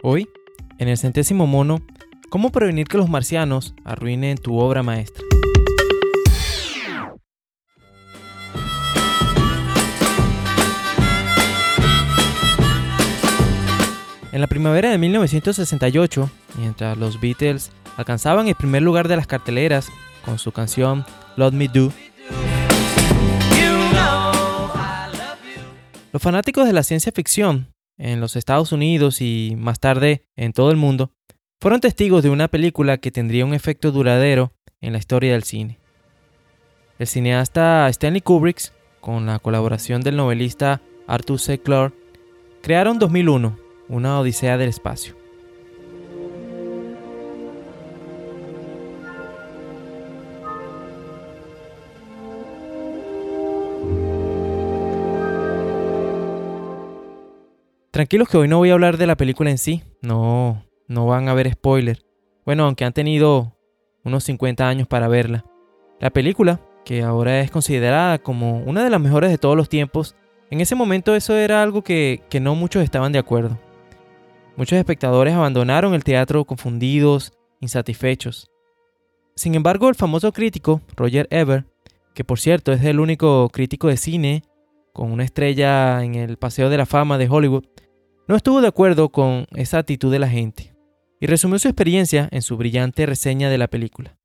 Hoy, en el centésimo mono, ¿cómo prevenir que los marcianos arruinen tu obra maestra? En la primavera de 1968, mientras los Beatles alcanzaban el primer lugar de las carteleras con su canción Love Me Do, los fanáticos de la ciencia ficción en los Estados Unidos y más tarde en todo el mundo fueron testigos de una película que tendría un efecto duradero en la historia del cine. El cineasta Stanley Kubrick, con la colaboración del novelista Arthur C. Clarke, crearon 2001, una odisea del espacio. Tranquilos que hoy no voy a hablar de la película en sí, no, no van a ver spoiler. Bueno, aunque han tenido unos 50 años para verla. La película, que ahora es considerada como una de las mejores de todos los tiempos, en ese momento eso era algo que, que no muchos estaban de acuerdo. Muchos espectadores abandonaron el teatro confundidos, insatisfechos. Sin embargo, el famoso crítico Roger Ebert, que por cierto es el único crítico de cine con una estrella en el Paseo de la Fama de Hollywood, no estuvo de acuerdo con esa actitud de la gente y resumió su experiencia en su brillante reseña de la película.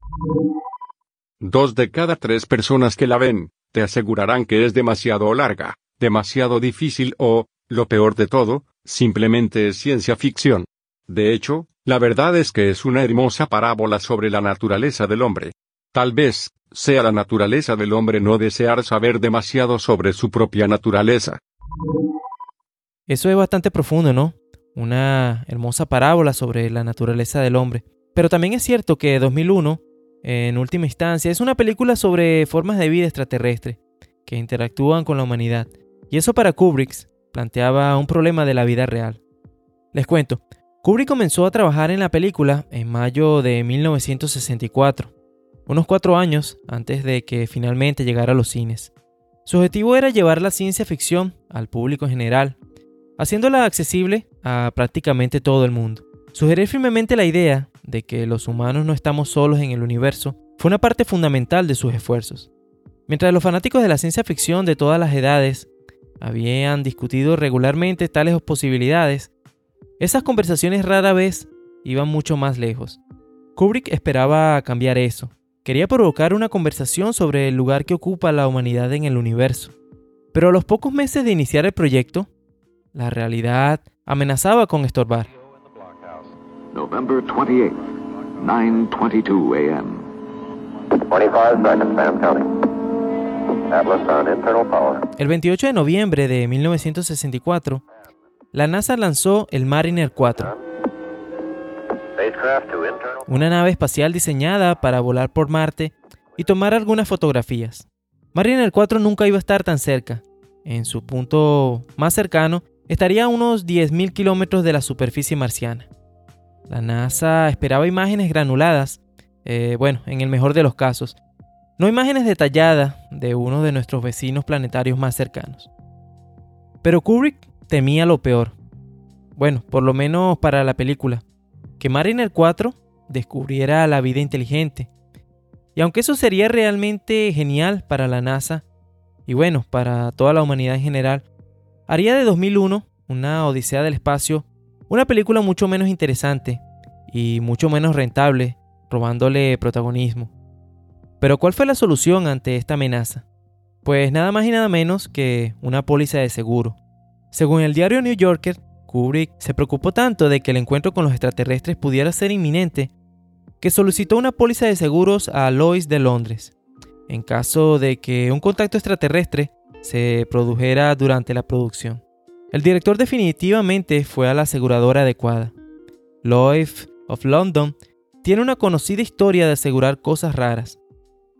Dos de cada tres personas que la ven, te asegurarán que es demasiado larga, demasiado difícil o, lo peor de todo, simplemente es ciencia ficción. De hecho, la verdad es que es una hermosa parábola sobre la naturaleza del hombre. Tal vez, sea la naturaleza del hombre no desear saber demasiado sobre su propia naturaleza. Eso es bastante profundo, ¿no? Una hermosa parábola sobre la naturaleza del hombre. Pero también es cierto que 2001, en última instancia, es una película sobre formas de vida extraterrestre que interactúan con la humanidad. Y eso para Kubrick planteaba un problema de la vida real. Les cuento, Kubrick comenzó a trabajar en la película en mayo de 1964, unos cuatro años antes de que finalmente llegara a los cines. Su objetivo era llevar la ciencia ficción al público en general haciéndola accesible a prácticamente todo el mundo. Sugerir firmemente la idea de que los humanos no estamos solos en el universo fue una parte fundamental de sus esfuerzos. Mientras los fanáticos de la ciencia ficción de todas las edades habían discutido regularmente tales posibilidades, esas conversaciones rara vez iban mucho más lejos. Kubrick esperaba cambiar eso. Quería provocar una conversación sobre el lugar que ocupa la humanidad en el universo. Pero a los pocos meses de iniciar el proyecto, la realidad amenazaba con estorbar. El 28 de noviembre de 1964, la NASA lanzó el Mariner 4, una nave espacial diseñada para volar por Marte y tomar algunas fotografías. Mariner 4 nunca iba a estar tan cerca. En su punto más cercano estaría a unos 10.000 kilómetros de la superficie marciana. La NASA esperaba imágenes granuladas, eh, bueno, en el mejor de los casos, no imágenes detalladas de uno de nuestros vecinos planetarios más cercanos. Pero Kubrick temía lo peor. Bueno, por lo menos para la película, que Mariner 4 descubriera la vida inteligente. Y aunque eso sería realmente genial para la NASA, y bueno, para toda la humanidad en general, haría de 2001, una Odisea del Espacio, una película mucho menos interesante y mucho menos rentable, robándole protagonismo. Pero ¿cuál fue la solución ante esta amenaza? Pues nada más y nada menos que una póliza de seguro. Según el diario New Yorker, Kubrick se preocupó tanto de que el encuentro con los extraterrestres pudiera ser inminente que solicitó una póliza de seguros a Lois de Londres, en caso de que un contacto extraterrestre se produjera durante la producción. El director definitivamente fue a la aseguradora adecuada. Lloyd of London tiene una conocida historia de asegurar cosas raras.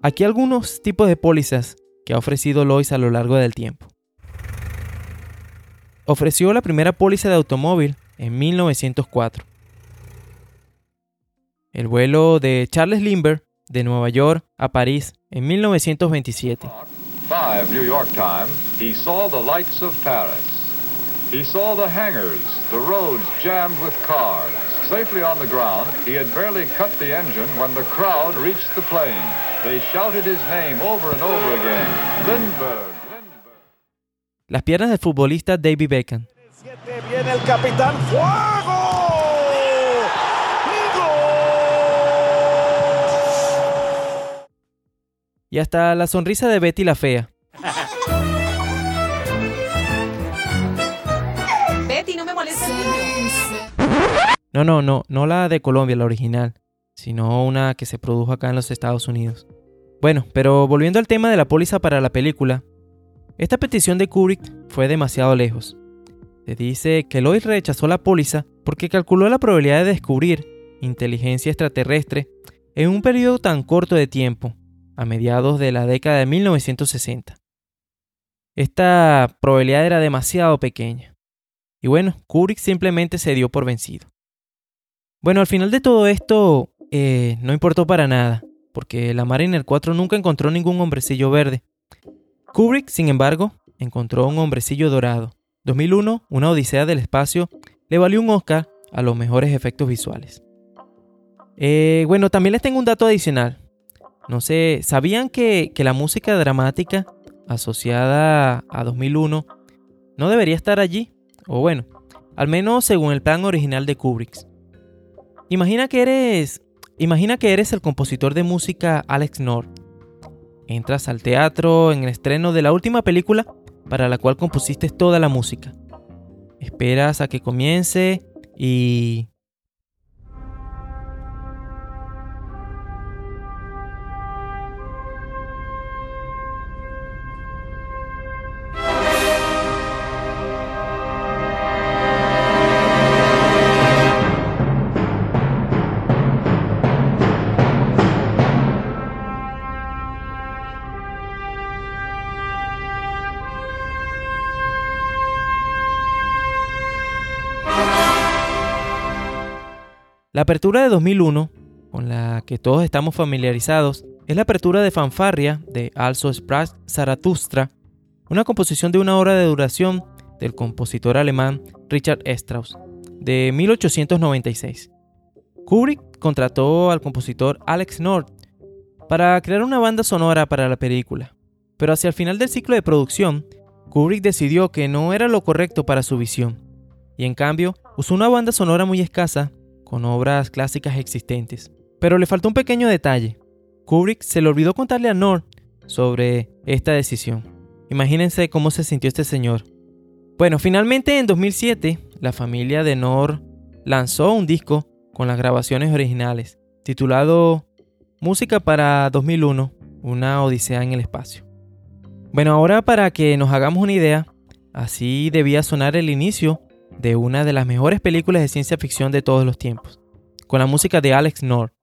Aquí algunos tipos de pólizas que ha ofrecido Lois a lo largo del tiempo. Ofreció la primera póliza de automóvil en 1904. El vuelo de Charles Lindbergh de Nueva York a París en 1927. 5 New York time, he saw the lights of Paris. He saw the hangars, the roads jammed with cars. Safely on the ground, he had barely cut the engine when the crowd reached the plane. They shouted his name over and over again. Lindbergh, Lindbergh. Las piernas del futbolista David Beckham. Viene el capitán. ¡Fuego! Y hasta la sonrisa de Betty la Fea. Betty, no me molestes. No, no, no, no la de Colombia, la original, sino una que se produjo acá en los Estados Unidos. Bueno, pero volviendo al tema de la póliza para la película, esta petición de Kubrick fue demasiado lejos. Se dice que Lloyd rechazó la póliza porque calculó la probabilidad de descubrir inteligencia extraterrestre en un periodo tan corto de tiempo, a mediados de la década de 1960. Esta probabilidad era demasiado pequeña. Y bueno, Kubrick simplemente se dio por vencido. Bueno, al final de todo esto eh, no importó para nada, porque la Mariner 4 nunca encontró ningún hombrecillo verde. Kubrick, sin embargo, encontró un hombrecillo dorado. 2001, una odisea del espacio, le valió un Oscar a los mejores efectos visuales. Eh, bueno, también les tengo un dato adicional. No sé, ¿sabían que, que la música dramática asociada a 2001 no debería estar allí? O bueno, al menos según el plan original de Kubrick. Imagina que eres. Imagina que eres el compositor de música Alex North. Entras al teatro en el estreno de la última película para la cual compusiste toda la música. Esperas a que comience y... La apertura de 2001, con la que todos estamos familiarizados, es la apertura de Fanfarria de Also Sprach Zarathustra, una composición de una hora de duración del compositor alemán Richard Strauss, de 1896. Kubrick contrató al compositor Alex North para crear una banda sonora para la película, pero hacia el final del ciclo de producción, Kubrick decidió que no era lo correcto para su visión, y en cambio usó una banda sonora muy escasa con obras clásicas existentes. Pero le faltó un pequeño detalle. Kubrick se le olvidó contarle a North sobre esta decisión. Imagínense cómo se sintió este señor. Bueno, finalmente en 2007, la familia de North lanzó un disco con las grabaciones originales, titulado Música para 2001, una odisea en el espacio. Bueno, ahora para que nos hagamos una idea, así debía sonar el inicio de una de las mejores películas de ciencia ficción de todos los tiempos, con la música de Alex North.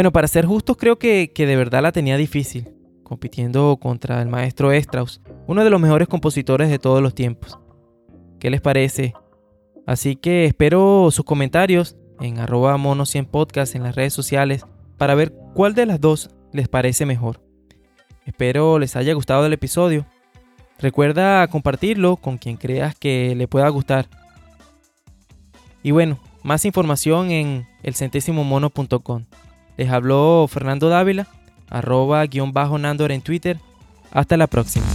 Bueno, para ser justos, creo que, que, de verdad la tenía difícil, compitiendo contra el maestro Strauss, uno de los mejores compositores de todos los tiempos. ¿Qué les parece? Así que espero sus comentarios en arroba mono100 podcast en las redes sociales para ver cuál de las dos les parece mejor. Espero les haya gustado el episodio. Recuerda compartirlo con quien creas que le pueda gustar. Y bueno, más información en elcentésimomono.com. Les habló Fernando Dávila, arroba guion bajo Nandor en Twitter. Hasta la próxima.